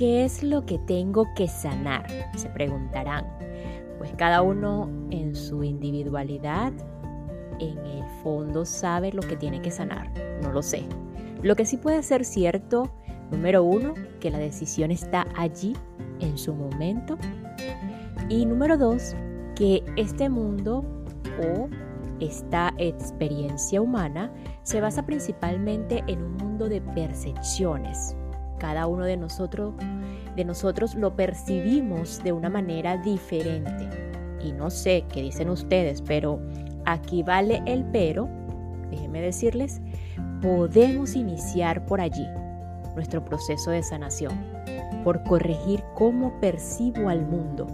Qué es lo que tengo que sanar? Se preguntarán. Pues cada uno en su individualidad, en el fondo sabe lo que tiene que sanar. No lo sé. Lo que sí puede ser cierto, número uno, que la decisión está allí en su momento. Y número dos, que este mundo o esta experiencia humana se basa principalmente en un mundo de percepciones, cada uno de nosotros, de nosotros lo percibimos de una manera diferente. Y no sé qué dicen ustedes, pero aquí vale el pero. Déjenme decirles, podemos iniciar por allí nuestro proceso de sanación, por corregir cómo percibo al mundo,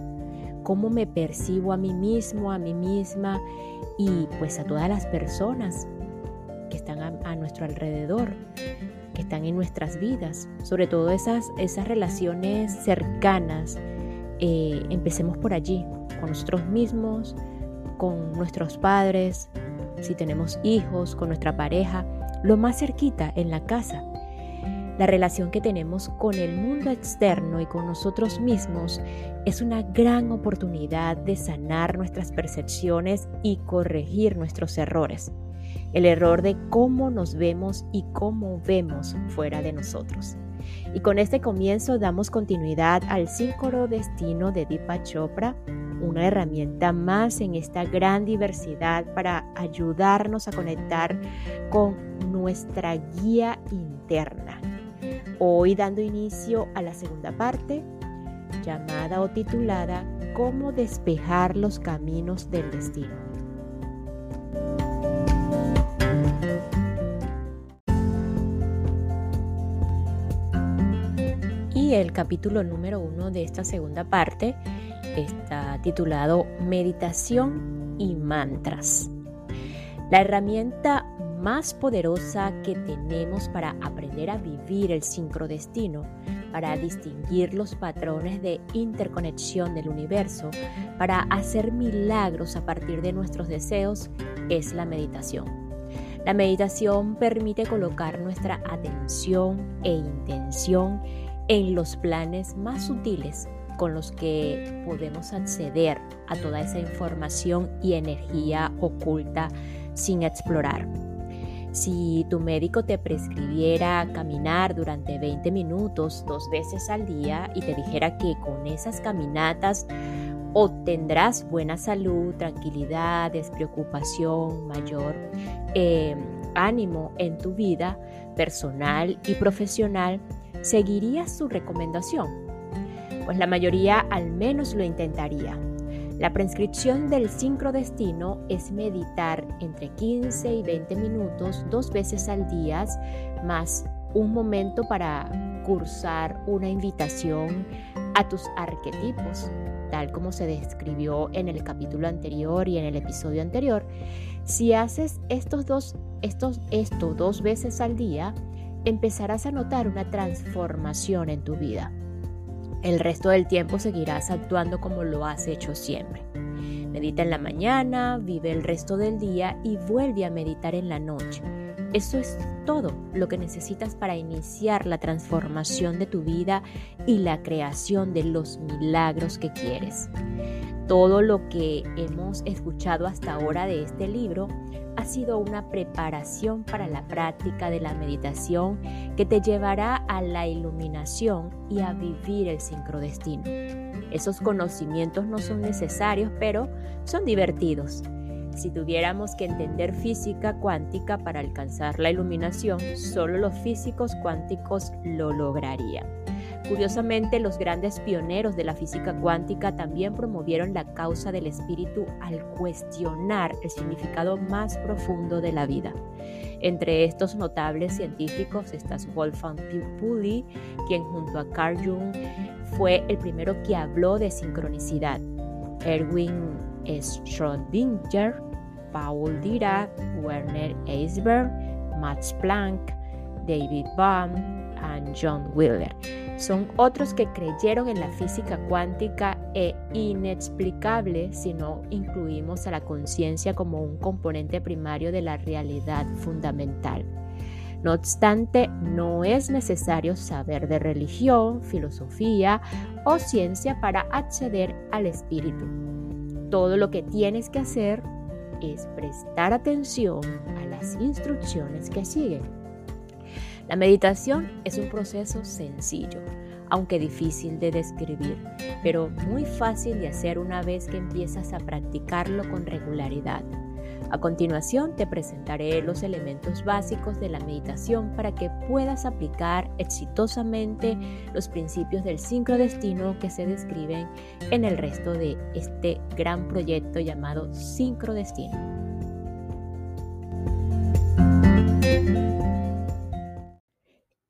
cómo me percibo a mí mismo, a mí misma y pues a todas las personas que están a, a nuestro alrededor que están en nuestras vidas, sobre todo esas, esas relaciones cercanas. Eh, empecemos por allí, con nosotros mismos, con nuestros padres, si tenemos hijos, con nuestra pareja, lo más cerquita en la casa. La relación que tenemos con el mundo externo y con nosotros mismos es una gran oportunidad de sanar nuestras percepciones y corregir nuestros errores el error de cómo nos vemos y cómo vemos fuera de nosotros. Y con este comienzo damos continuidad al síncoro destino de Deepak Chopra, una herramienta más en esta gran diversidad para ayudarnos a conectar con nuestra guía interna. Hoy dando inicio a la segunda parte, llamada o titulada Cómo despejar los caminos del destino. El capítulo número uno de esta segunda parte está titulado Meditación y Mantras. La herramienta más poderosa que tenemos para aprender a vivir el sincrodestino, para distinguir los patrones de interconexión del universo, para hacer milagros a partir de nuestros deseos, es la meditación. La meditación permite colocar nuestra atención e intención en los planes más sutiles con los que podemos acceder a toda esa información y energía oculta sin explorar. Si tu médico te prescribiera caminar durante 20 minutos dos veces al día y te dijera que con esas caminatas obtendrás buena salud, tranquilidad, despreocupación, mayor eh, ánimo en tu vida personal y profesional, ¿seguirías su recomendación? Pues la mayoría al menos lo intentaría. La prescripción del sincrodestino es meditar entre 15 y 20 minutos dos veces al día, más un momento para cursar una invitación a tus arquetipos, tal como se describió en el capítulo anterior y en el episodio anterior. Si haces estos dos, estos, esto dos veces al día, empezarás a notar una transformación en tu vida. El resto del tiempo seguirás actuando como lo has hecho siempre. Medita en la mañana, vive el resto del día y vuelve a meditar en la noche. Eso es todo lo que necesitas para iniciar la transformación de tu vida y la creación de los milagros que quieres. Todo lo que hemos escuchado hasta ahora de este libro sido una preparación para la práctica de la meditación que te llevará a la iluminación y a vivir el sincrodestino. Esos conocimientos no son necesarios, pero son divertidos. Si tuviéramos que entender física cuántica para alcanzar la iluminación, solo los físicos cuánticos lo lograrían. Curiosamente, los grandes pioneros de la física cuántica también promovieron la causa del espíritu al cuestionar el significado más profundo de la vida. Entre estos notables científicos está Wolfgang Pauli, quien junto a Carl Jung fue el primero que habló de sincronicidad. Erwin Schrödinger, Paul Dirac, Werner Eisberg, Max Planck, David Bohm y John Wheeler. Son otros que creyeron en la física cuántica e inexplicable si no incluimos a la conciencia como un componente primario de la realidad fundamental. No obstante, no es necesario saber de religión, filosofía o ciencia para acceder al espíritu. Todo lo que tienes que hacer es prestar atención a las instrucciones que siguen. La meditación es un proceso sencillo, aunque difícil de describir, pero muy fácil de hacer una vez que empiezas a practicarlo con regularidad. A continuación te presentaré los elementos básicos de la meditación para que puedas aplicar exitosamente los principios del sincrodestino que se describen en el resto de este gran proyecto llamado sincrodestino.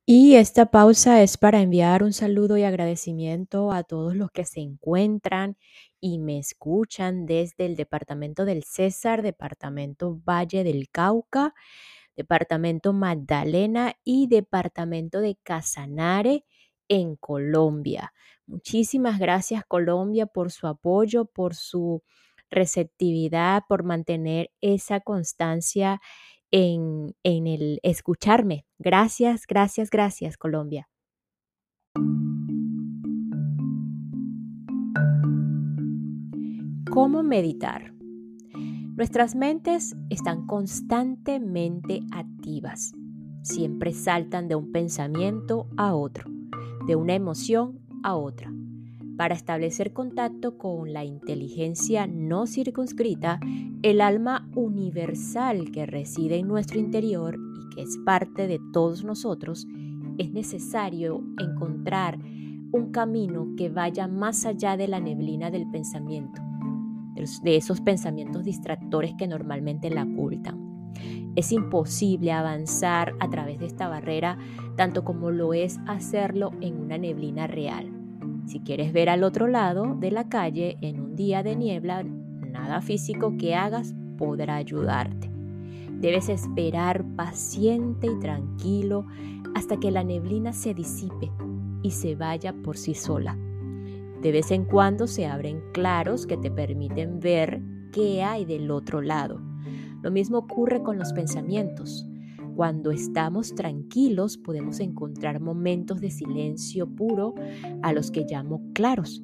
Y esta pausa es para enviar un saludo y agradecimiento a todos los que se encuentran y me escuchan desde el departamento del César, departamento Valle del Cauca, departamento Magdalena y departamento de Casanare en Colombia. Muchísimas gracias Colombia por su apoyo, por su receptividad, por mantener esa constancia en, el escucharme. Gracias, gracias, gracias, Colombia. ¿Cómo meditar? Nuestras mentes están constantemente activas. Siempre saltan de un pensamiento a otro, de una emoción a otra para establecer contacto con la inteligencia no circunscrita, el alma universal que reside en nuestro interior y que es parte de todos nosotros, es necesario encontrar un camino que vaya más allá de la neblina del pensamiento, de esos pensamientos distractores que normalmente la ocultan. Es imposible avanzar a través de esta barrera tanto como lo es hacerlo en una neblina real. Si quieres ver al otro lado de la calle en un día de niebla, nada físico que hagas podrá ayudarte. Debes esperar paciente y tranquilo hasta que la neblina se disipe y se vaya por sí sola. De vez en cuando se abren claros que te permiten ver qué hay del otro lado. Lo mismo ocurre con los pensamientos. Cuando estamos tranquilos podemos encontrar momentos de silencio puro a los que llamo claros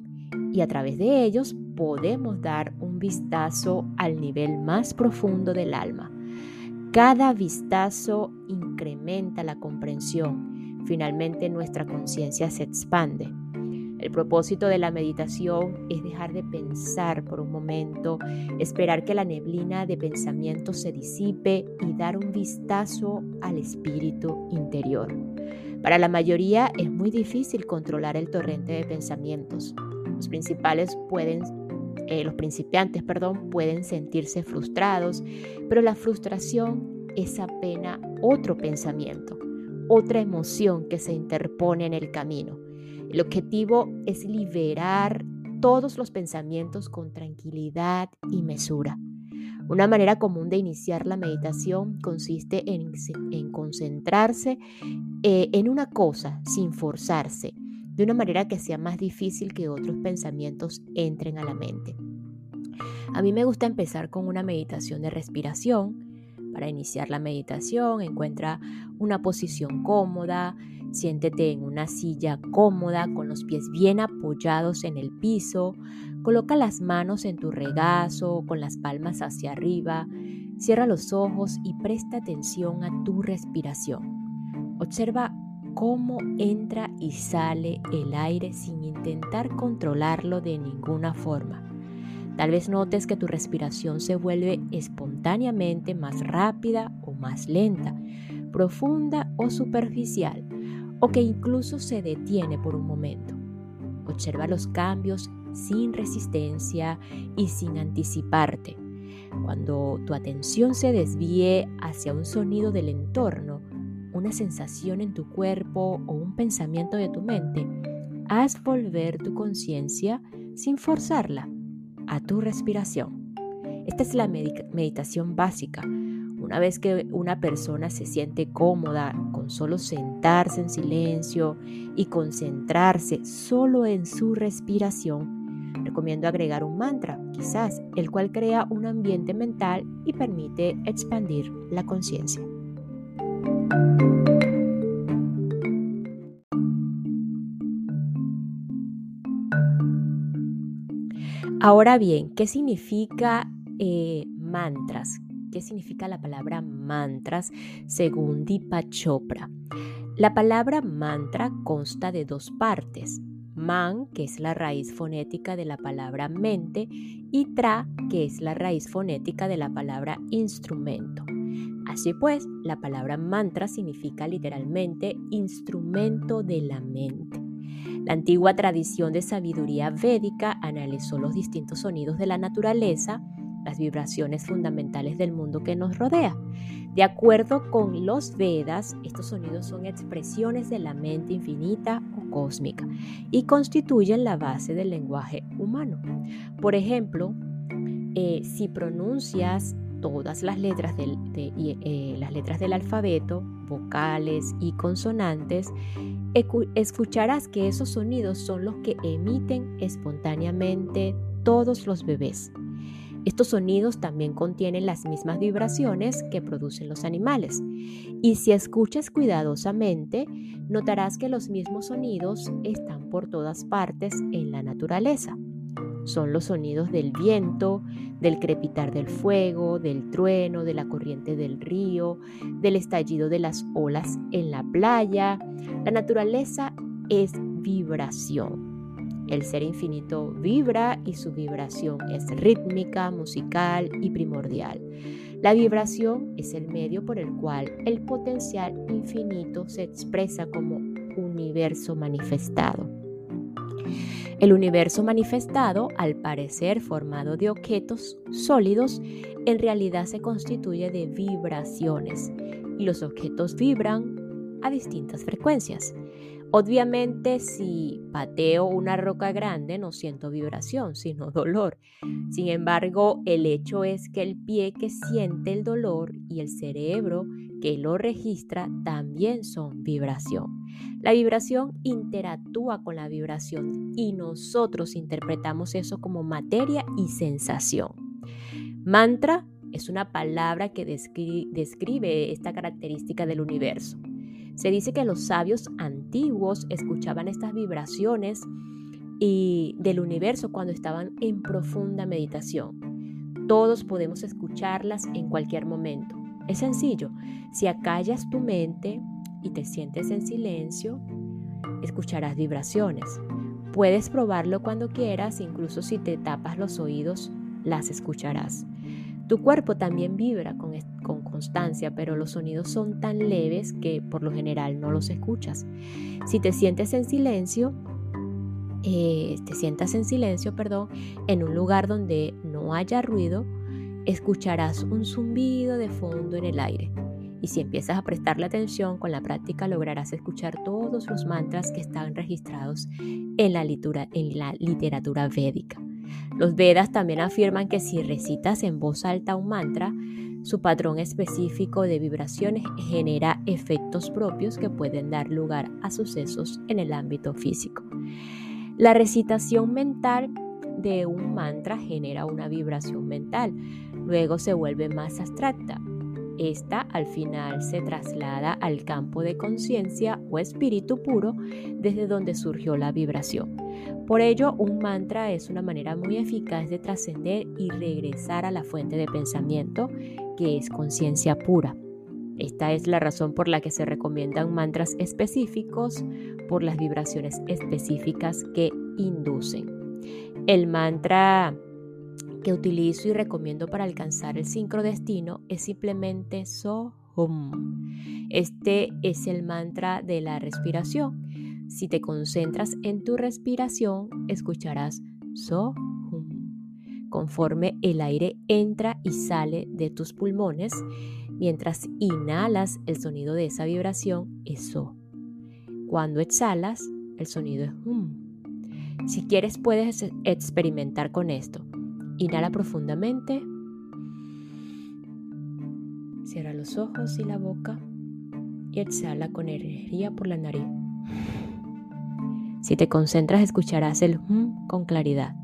y a través de ellos podemos dar un vistazo al nivel más profundo del alma. Cada vistazo incrementa la comprensión. Finalmente nuestra conciencia se expande. El propósito de la meditación es dejar de pensar por un momento, esperar que la neblina de pensamiento se disipe y dar un vistazo al espíritu interior. Para la mayoría es muy difícil controlar el torrente de pensamientos. Los principales pueden eh, los principiantes, perdón, pueden sentirse frustrados, pero la frustración es apenas otro pensamiento, otra emoción que se interpone en el camino. El objetivo es liberar todos los pensamientos con tranquilidad y mesura. Una manera común de iniciar la meditación consiste en, concentrarse eh, en una cosa sin forzarse, de una manera que sea más difícil que otros pensamientos entren a la mente. A mí me gusta empezar con una meditación de respiración. Para iniciar la meditación encuentra una posición cómoda, Siéntete en una silla cómoda con los pies bien apoyados en el piso. Coloca las manos en tu regazo con las palmas hacia arriba. Cierra los ojos y presta atención a tu respiración. Observa cómo entra y sale el aire sin intentar controlarlo de ninguna forma. Tal vez notes que tu respiración se vuelve espontáneamente más rápida o más lenta, profunda o superficial o que incluso se detiene por un momento. Observa los cambios sin resistencia y sin anticiparte. Cuando tu atención se desvíe hacia un sonido del entorno, una sensación en tu cuerpo o un pensamiento de tu mente, haz volver tu conciencia sin forzarla a tu respiración. Esta es la meditación básica. Una vez que una persona se siente cómoda con solo sentarse en silencio y concentrarse solo en su respiración, recomiendo agregar un mantra, quizás, el cual crea un ambiente mental y permite expandir la conciencia. Ahora bien, ¿qué significa eh, mantras? ¿Qué significa la palabra mantras según Deepak Chopra? La palabra mantra consta de dos partes. Man, que es la raíz fonética de la palabra mente, y tra, que es la raíz fonética de la palabra instrumento. Así pues, la palabra mantra significa literalmente instrumento de la mente. La antigua tradición de sabiduría védica analizó los distintos sonidos de la naturaleza, las vibraciones fundamentales del mundo que nos rodea. De acuerdo con los Vedas, estos sonidos son expresiones de la mente infinita o cósmica y constituyen la base del lenguaje humano. Por ejemplo, eh, si pronuncias todas las letras del, eh, las letras del alfabeto, vocales y consonantes, escucharás que esos sonidos son los que emiten espontáneamente todos los bebés. Estos sonidos también contienen las mismas vibraciones que producen los animales. Y si escuchas cuidadosamente, notarás que los mismos sonidos están por todas partes en la naturaleza. Son los sonidos del viento, del crepitar del fuego, del trueno, de la corriente del río, del estallido de las olas en la playa. La naturaleza es vibración. El ser infinito vibra y su vibración es rítmica, musical y primordial. La vibración es el medio por el cual el potencial infinito se expresa como universo manifestado. El universo manifestado, al parecer formado de objetos sólidos, en realidad se constituye de vibraciones y los objetos vibran a distintas frecuencias. Obviamente si pateo una roca grande no siento vibración, sino dolor. Sin embargo, el hecho es que el pie que siente el dolor y el cerebro que lo registra también son vibración. La vibración interactúa con la vibración y nosotros interpretamos eso como materia y sensación. Mantra es una palabra que describe esta característica del universo. Se dice que los sabios antiguos escuchaban estas vibraciones y del universo cuando estaban en profunda meditación. Todos podemos escucharlas en cualquier momento. Es sencillo, si acallas tu mente y te sientes en silencio, escucharás vibraciones. Puedes probarlo cuando quieras, incluso si te tapas los oídos, las escucharás. Tu cuerpo también vibra con, constancia, pero los sonidos son tan leves que por lo general no los escuchas. Si te sientes en silencio, eh, te sientas en silencio, perdón, en un lugar donde no haya ruido, escucharás un zumbido de fondo en el aire. Y si empiezas a prestarle atención, con la práctica lograrás escuchar todos los mantras que están registrados en la, en la literatura védica. Los Vedas también afirman que si recitas en voz alta un mantra, su patrón específico de vibraciones genera efectos propios que pueden dar lugar a sucesos en el ámbito físico. La recitación mental de un mantra genera una vibración mental, luego se vuelve más abstracta. Esta al final se traslada al campo de conciencia o espíritu puro desde donde surgió la vibración. Por ello, un mantra es una manera muy eficaz de trascender y regresar a la fuente de pensamiento, que es conciencia pura. Esta es la razón por la que se recomiendan mantras específicos por las vibraciones específicas que inducen. El mantra que utilizo y recomiendo para alcanzar el sincrodestino es simplemente So Hum. Este es el mantra de la respiración. Si te concentras en tu respiración, escucharás So Hum. Conforme el aire entra y sale de tus pulmones, mientras inhalas, el sonido de esa vibración es So. Cuando exhalas, el sonido es Hum. Si quieres, puedes experimentar con esto. Inhala profundamente. Cierra los ojos y la boca y exhala con energía por la nariz. Si te concentras escucharás el hum con claridad.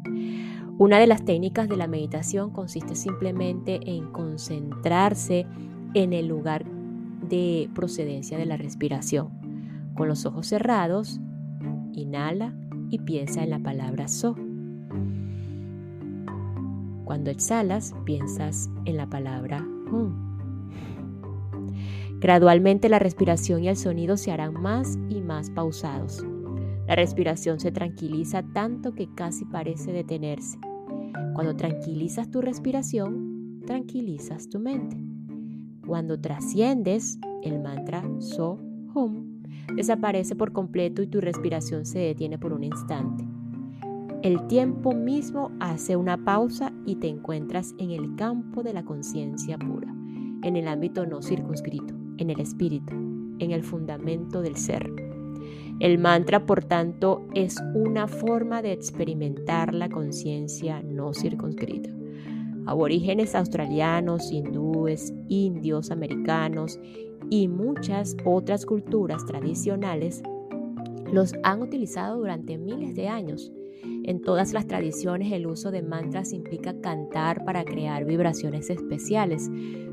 Una de las técnicas de la meditación consiste simplemente en concentrarse en el lugar de procedencia de la respiración. Con los ojos cerrados, inhala y piensa en la palabra so. Cuando exhalas, piensas en la palabra hum. Gradualmente la respiración y el sonido se harán más y más pausados. La respiración se tranquiliza tanto que casi parece detenerse. Cuando tranquilizas tu respiración, tranquilizas tu mente. Cuando trasciendes, el mantra So Hum desaparece por completo y tu respiración se detiene por un instante. El tiempo mismo hace una pausa y te encuentras en el campo de la conciencia pura, en el ámbito no circunscrito en el espíritu, en el fundamento del ser. El mantra, por tanto, es una forma de experimentar la conciencia no circunscrita. Aborígenes australianos, hindúes, indios, americanos y muchas otras culturas tradicionales los han utilizado durante miles de años en todas las tradiciones el uso de mantras implica cantar para crear vibraciones especiales,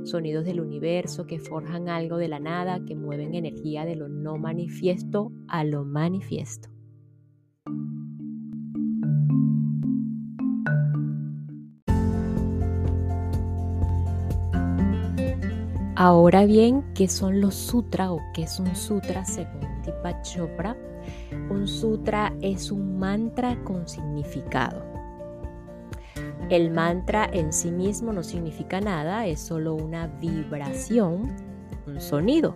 sonidos del universo que forjan algo de la nada, que mueven energía de lo no manifiesto a lo manifiesto. Ahora bien, ¿qué son los sutras o qué es un sutra según Deepak Chopra? Un sutra es un mantra con significado. El mantra en sí mismo no significa nada, es solo una vibración, un sonido.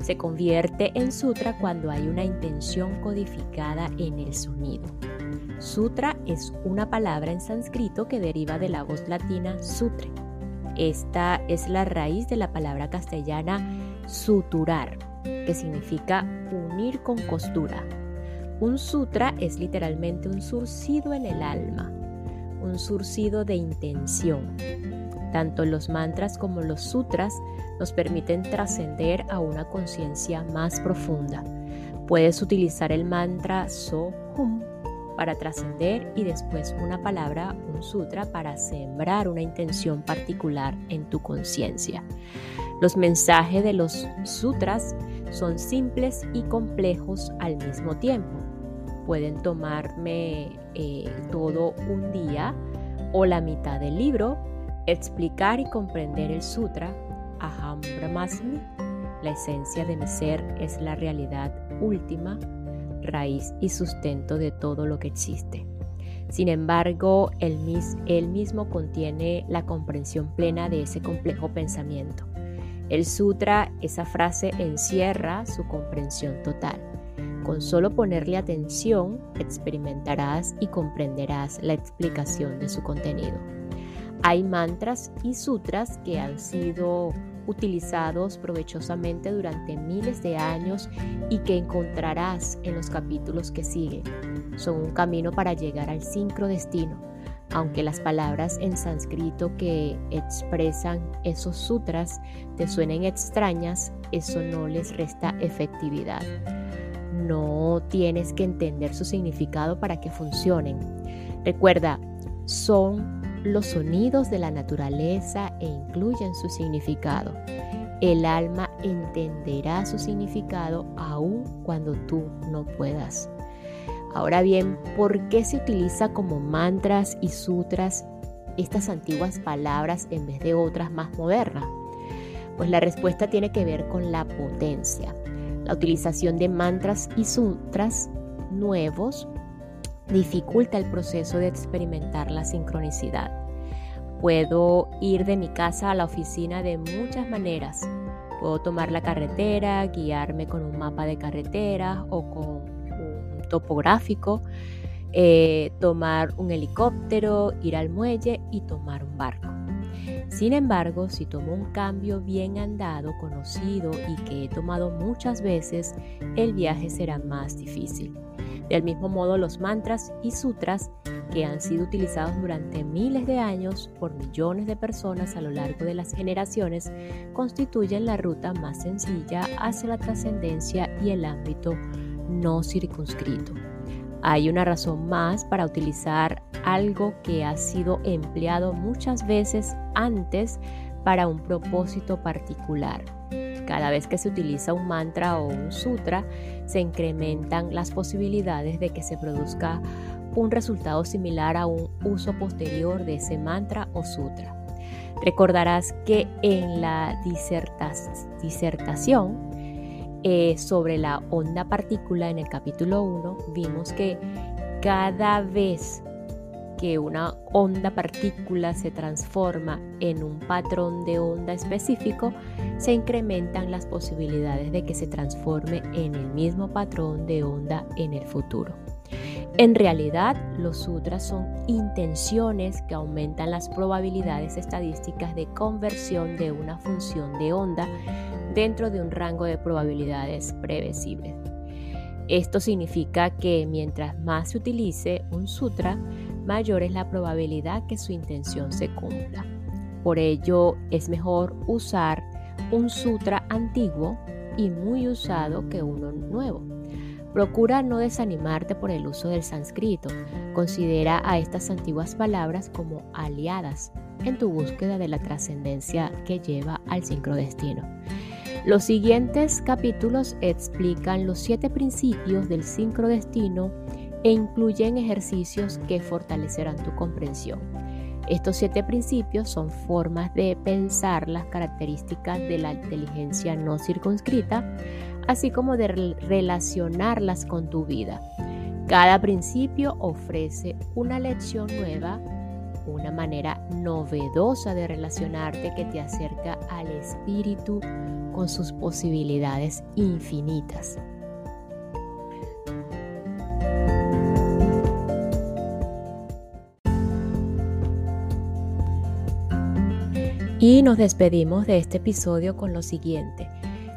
Se convierte en sutra cuando hay una intención codificada en el sonido. Sutra es una palabra en sánscrito que deriva de la voz latina sutre. Esta es la raíz de la palabra castellana suturar, que significa unir con costura. Un sutra es literalmente un surcido en el alma, un surcido de intención. Tanto los mantras como los sutras nos permiten trascender a una conciencia más profunda. Puedes utilizar el mantra So Hum para trascender y después una palabra, un sutra, para sembrar una intención particular en tu conciencia. Los mensajes de los sutras son simples y complejos al mismo tiempo pueden tomarme eh, todo un día o la mitad del libro, explicar y comprender el sutra Aham Brahmasmi. La esencia de mi ser es la realidad última, raíz y sustento de todo lo que existe. Sin embargo, él, mismo contiene la comprensión plena de ese complejo pensamiento. El sutra, esa frase, encierra su comprensión total. Con solo ponerle atención, experimentarás y comprenderás la explicación de su contenido. Hay mantras y sutras que han sido utilizados provechosamente durante miles de años y que encontrarás en los capítulos que siguen. Son un camino para llegar al sincrodestino. Aunque las palabras en sánscrito que expresan esos sutras te suenen extrañas, eso no les resta efectividad no tienes que entender su significado para que funcionen. Recuerda, son los sonidos de la naturaleza e incluyen su significado. El alma entenderá su significado aun cuando tú no puedas. Ahora bien, ¿por qué se utiliza como mantras y sutras estas antiguas palabras en vez de otras más modernas? Pues la respuesta tiene que ver con la potencia. La utilización de mantras y sutras nuevos dificulta el proceso de experimentar la sincronicidad. Puedo ir de mi casa a la oficina de muchas maneras, Puedo tomar la carretera, guiarme con un mapa de carretera o con topográfico, eh, tomar un helicóptero, ir al muelle y tomar un barco. Sin embargo, si tomo un cambio bien andado, conocido y que he tomado muchas veces, el viaje será más difícil. Del mismo modo, los mantras y sutras, que han sido utilizados durante miles de años por millones de personas a lo largo de las generaciones, constituyen la ruta más sencilla hacia la trascendencia y el ámbito no circunscrito. Hay una razón más para utilizar algo que ha sido empleado muchas veces antes para un propósito particular. Cada vez que se utiliza un mantra o un sutra, se incrementan las posibilidades de que se produzca un resultado similar a un uso posterior de ese mantra o sutra. Recordarás que en la disertación eh, sobre la onda partícula en el capítulo 1 vimos que cada vez que una onda partícula se transforma en un patrón de onda específico, se incrementan las posibilidades de que se transforme en el mismo patrón de onda en el futuro. En realidad, los sutras son intenciones que aumentan las probabilidades estadísticas de conversión de una función de onda dentro de un rango de probabilidades previsibles. Esto significa que mientras más se utilice un sutra, mayor es la probabilidad que su intención se cumpla. Por ello es mejor usar un sutra antiguo y muy usado que uno nuevo. Procura no desanimarte por el uso del sánscrito. Considera a estas antiguas palabras como aliadas en tu búsqueda de la trascendencia que lleva al sincrodestino. Los siguientes capítulos explican los siete principios del sincrodestino e incluyen ejercicios que fortalecerán tu comprensión. Estos siete principios son formas de pensar las características de la inteligencia no circunscrita, así como de relacionarlas con tu vida. Cada principio ofrece una lección nueva, una manera novedosa de relacionarte que te acerca al espíritu con sus posibilidades infinitas. Y nos despedimos de este episodio con lo siguiente.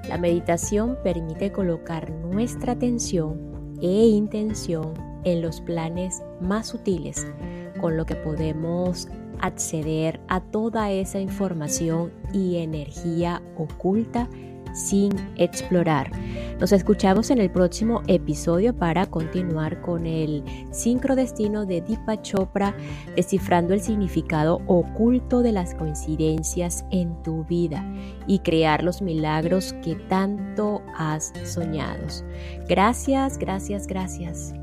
La meditación permite colocar nuestra atención e intención en los planes más sutiles, con lo que podemos acceder a toda esa información y energía oculta sin explorar. Nos escuchamos en el próximo episodio para continuar con el sincrodestino de Deepa Chopra, descifrando el significado oculto de las coincidencias en tu vida y crear los milagros que tanto has soñado. Gracias, gracias, gracias.